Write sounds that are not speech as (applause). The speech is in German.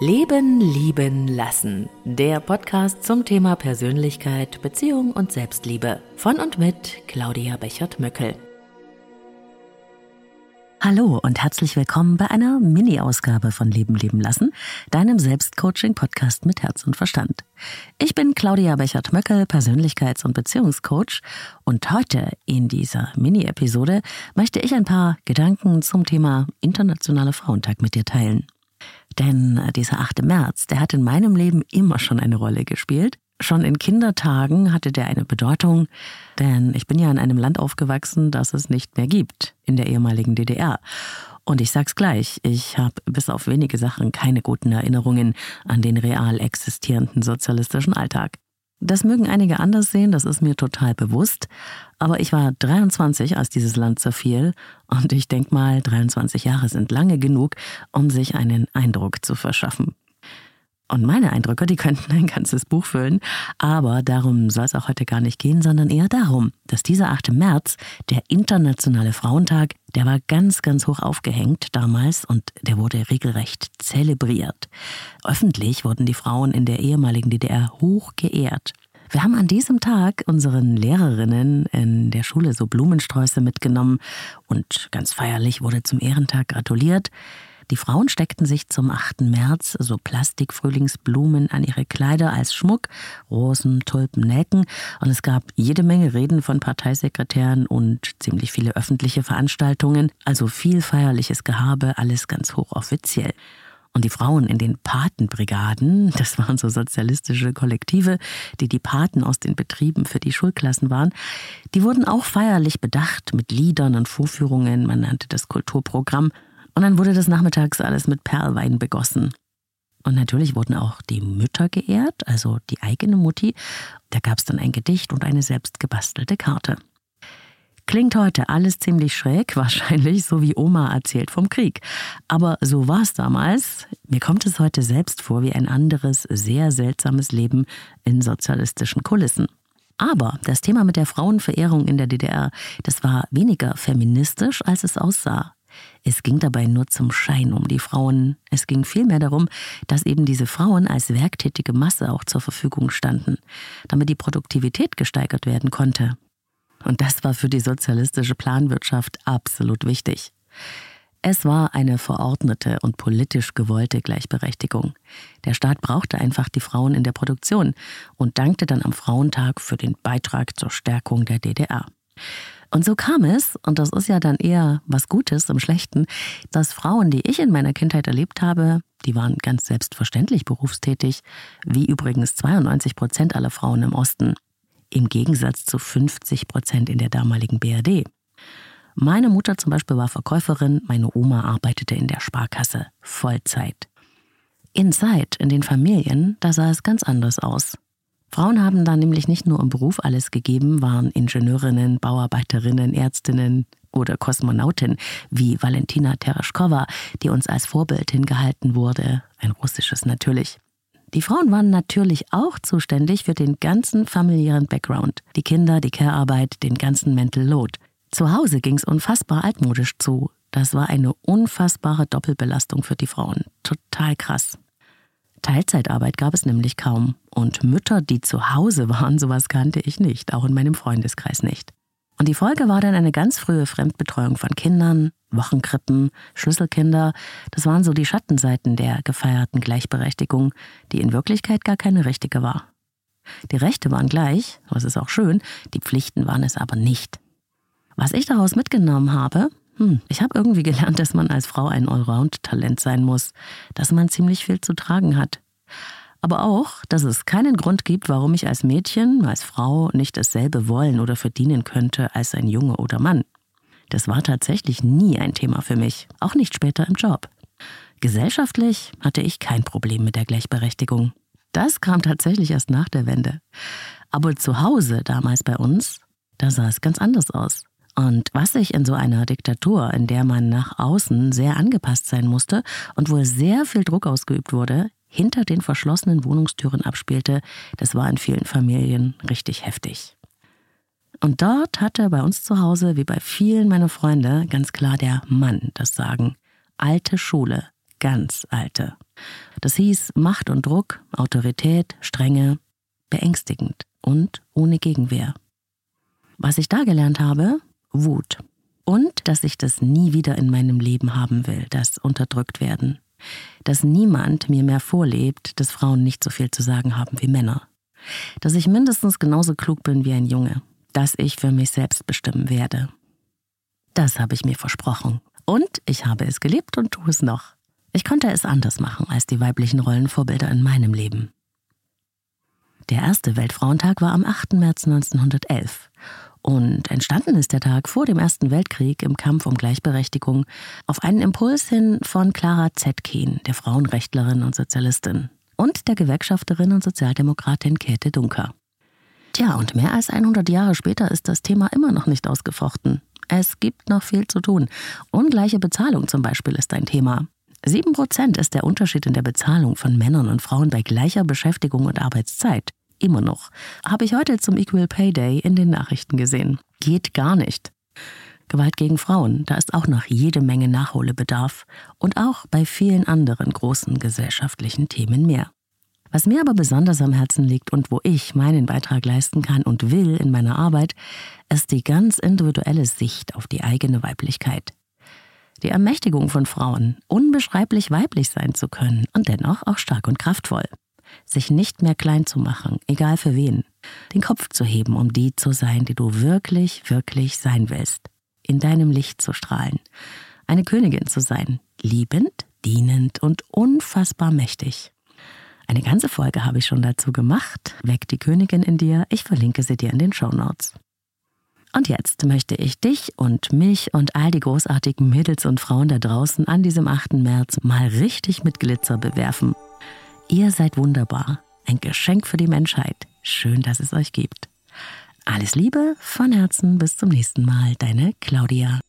Leben, Lieben, Lassen. Der Podcast zum Thema Persönlichkeit, Beziehung und Selbstliebe. Von und mit Claudia Bechert-Möckel. Hallo und herzlich willkommen bei einer Mini-Ausgabe von Leben, Leben, Lassen, deinem Selbstcoaching-Podcast mit Herz und Verstand. Ich bin Claudia Bechert-Möckel, Persönlichkeits- und Beziehungscoach und heute in dieser Mini-Episode möchte ich ein paar Gedanken zum Thema Internationaler Frauentag mit dir teilen. Denn äh, dieser 8. März, der hat in meinem Leben immer schon eine Rolle gespielt. Schon in Kindertagen hatte der eine Bedeutung, denn ich bin ja in einem Land aufgewachsen, das es nicht mehr gibt, in der ehemaligen DDR. Und ich sag's gleich, ich habe bis auf wenige Sachen keine guten Erinnerungen an den real existierenden sozialistischen Alltag. Das mögen einige anders sehen, das ist mir total bewusst. Aber ich war 23, als dieses Land zerfiel. Und ich denke mal, 23 Jahre sind lange genug, um sich einen Eindruck zu verschaffen. Und meine Eindrücke, die könnten ein ganzes Buch füllen. Aber darum soll es auch heute gar nicht gehen, sondern eher darum, dass dieser 8. März, der Internationale Frauentag, der war ganz, ganz hoch aufgehängt damals und der wurde regelrecht zelebriert. Öffentlich wurden die Frauen in der ehemaligen DDR hoch geehrt. Wir haben an diesem Tag unseren Lehrerinnen in der Schule so Blumensträuße mitgenommen und ganz feierlich wurde zum Ehrentag gratuliert. Die Frauen steckten sich zum 8. März so Plastikfrühlingsblumen an ihre Kleider als Schmuck, Rosen, Tulpen, Nelken und es gab jede Menge Reden von Parteisekretären und ziemlich viele öffentliche Veranstaltungen, also viel feierliches Gehabe, alles ganz hochoffiziell. Und die Frauen in den Patenbrigaden, das waren so sozialistische Kollektive, die die Paten aus den Betrieben für die Schulklassen waren, die wurden auch feierlich bedacht mit Liedern und Vorführungen, man nannte das Kulturprogramm. Und dann wurde das nachmittags alles mit Perlwein begossen. Und natürlich wurden auch die Mütter geehrt, also die eigene Mutti. Da gab es dann ein Gedicht und eine selbst gebastelte Karte. Klingt heute alles ziemlich schräg, (laughs) wahrscheinlich so wie Oma erzählt vom Krieg. Aber so war es damals. Mir kommt es heute selbst vor wie ein anderes, sehr seltsames Leben in sozialistischen Kulissen. Aber das Thema mit der Frauenverehrung in der DDR, das war weniger feministisch, als es aussah. Es ging dabei nur zum Schein um die Frauen. Es ging vielmehr darum, dass eben diese Frauen als werktätige Masse auch zur Verfügung standen, damit die Produktivität gesteigert werden konnte. Und das war für die sozialistische Planwirtschaft absolut wichtig. Es war eine verordnete und politisch gewollte Gleichberechtigung. Der Staat brauchte einfach die Frauen in der Produktion und dankte dann am Frauentag für den Beitrag zur Stärkung der DDR. Und so kam es, und das ist ja dann eher was Gutes im Schlechten, dass Frauen, die ich in meiner Kindheit erlebt habe, die waren ganz selbstverständlich berufstätig, wie übrigens 92 Prozent aller Frauen im Osten, im Gegensatz zu 50 Prozent in der damaligen BRD. Meine Mutter zum Beispiel war Verkäuferin, meine Oma arbeitete in der Sparkasse, Vollzeit. In Zeit, in den Familien, da sah es ganz anders aus. Frauen haben da nämlich nicht nur im Beruf alles gegeben, waren Ingenieurinnen, Bauarbeiterinnen, Ärztinnen oder Kosmonautin, wie Valentina Tereshkova, die uns als Vorbild hingehalten wurde, ein russisches natürlich. Die Frauen waren natürlich auch zuständig für den ganzen familiären Background, die Kinder, die Care-Arbeit, den ganzen Mental Load. Zu Hause ging's unfassbar altmodisch zu. Das war eine unfassbare Doppelbelastung für die Frauen. Total krass. Teilzeitarbeit gab es nämlich kaum. Und Mütter, die zu Hause waren, (laughs) sowas kannte ich nicht, auch in meinem Freundeskreis nicht. Und die Folge war dann eine ganz frühe Fremdbetreuung von Kindern, Wochenkrippen, Schlüsselkinder. Das waren so die Schattenseiten der gefeierten Gleichberechtigung, die in Wirklichkeit gar keine richtige war. Die Rechte waren gleich, das ist auch schön, die Pflichten waren es aber nicht. Was ich daraus mitgenommen habe, hm, ich habe irgendwie gelernt, dass man als Frau ein Allround-Talent sein muss, dass man ziemlich viel zu tragen hat. Aber auch, dass es keinen Grund gibt, warum ich als Mädchen, als Frau nicht dasselbe wollen oder verdienen könnte als ein Junge oder Mann. Das war tatsächlich nie ein Thema für mich, auch nicht später im Job. Gesellschaftlich hatte ich kein Problem mit der Gleichberechtigung. Das kam tatsächlich erst nach der Wende. Aber zu Hause damals bei uns, da sah es ganz anders aus. Und was sich in so einer Diktatur, in der man nach außen sehr angepasst sein musste und wo sehr viel Druck ausgeübt wurde, hinter den verschlossenen Wohnungstüren abspielte, das war in vielen Familien richtig heftig. Und dort hatte bei uns zu Hause, wie bei vielen meiner Freunde, ganz klar der Mann das Sagen. Alte Schule, ganz alte. Das hieß Macht und Druck, Autorität, Strenge, beängstigend und ohne Gegenwehr. Was ich da gelernt habe? Wut. Und dass ich das nie wieder in meinem Leben haben will, das unterdrückt werden. Dass niemand mir mehr vorlebt, dass Frauen nicht so viel zu sagen haben wie Männer. Dass ich mindestens genauso klug bin wie ein Junge. Dass ich für mich selbst bestimmen werde. Das habe ich mir versprochen. Und ich habe es gelebt und tue es noch. Ich konnte es anders machen als die weiblichen Rollenvorbilder in meinem Leben. Der erste Weltfrauentag war am 8. März 1911. Und entstanden ist der Tag vor dem Ersten Weltkrieg im Kampf um Gleichberechtigung auf einen Impuls hin von Clara Zetkin, der Frauenrechtlerin und Sozialistin, und der Gewerkschafterin und Sozialdemokratin Käthe Dunker. Tja, und mehr als 100 Jahre später ist das Thema immer noch nicht ausgefochten. Es gibt noch viel zu tun. Ungleiche Bezahlung zum Beispiel ist ein Thema. Sieben Prozent ist der Unterschied in der Bezahlung von Männern und Frauen bei gleicher Beschäftigung und Arbeitszeit. Immer noch. Habe ich heute zum Equal Pay Day in den Nachrichten gesehen. Geht gar nicht. Gewalt gegen Frauen, da ist auch noch jede Menge Nachholbedarf. Und auch bei vielen anderen großen gesellschaftlichen Themen mehr. Was mir aber besonders am Herzen liegt und wo ich meinen Beitrag leisten kann und will in meiner Arbeit, ist die ganz individuelle Sicht auf die eigene Weiblichkeit. Die Ermächtigung von Frauen, unbeschreiblich weiblich sein zu können und dennoch auch stark und kraftvoll. Sich nicht mehr klein zu machen, egal für wen. Den Kopf zu heben, um die zu sein, die du wirklich, wirklich sein willst. In deinem Licht zu strahlen. Eine Königin zu sein. Liebend, dienend und unfassbar mächtig. Eine ganze Folge habe ich schon dazu gemacht. Weck die Königin in dir. Ich verlinke sie dir in den Show Notes. Und jetzt möchte ich dich und mich und all die großartigen Mädels und Frauen da draußen an diesem 8. März mal richtig mit Glitzer bewerfen. Ihr seid wunderbar, ein Geschenk für die Menschheit. Schön, dass es euch gibt. Alles Liebe, von Herzen, bis zum nächsten Mal, deine Claudia.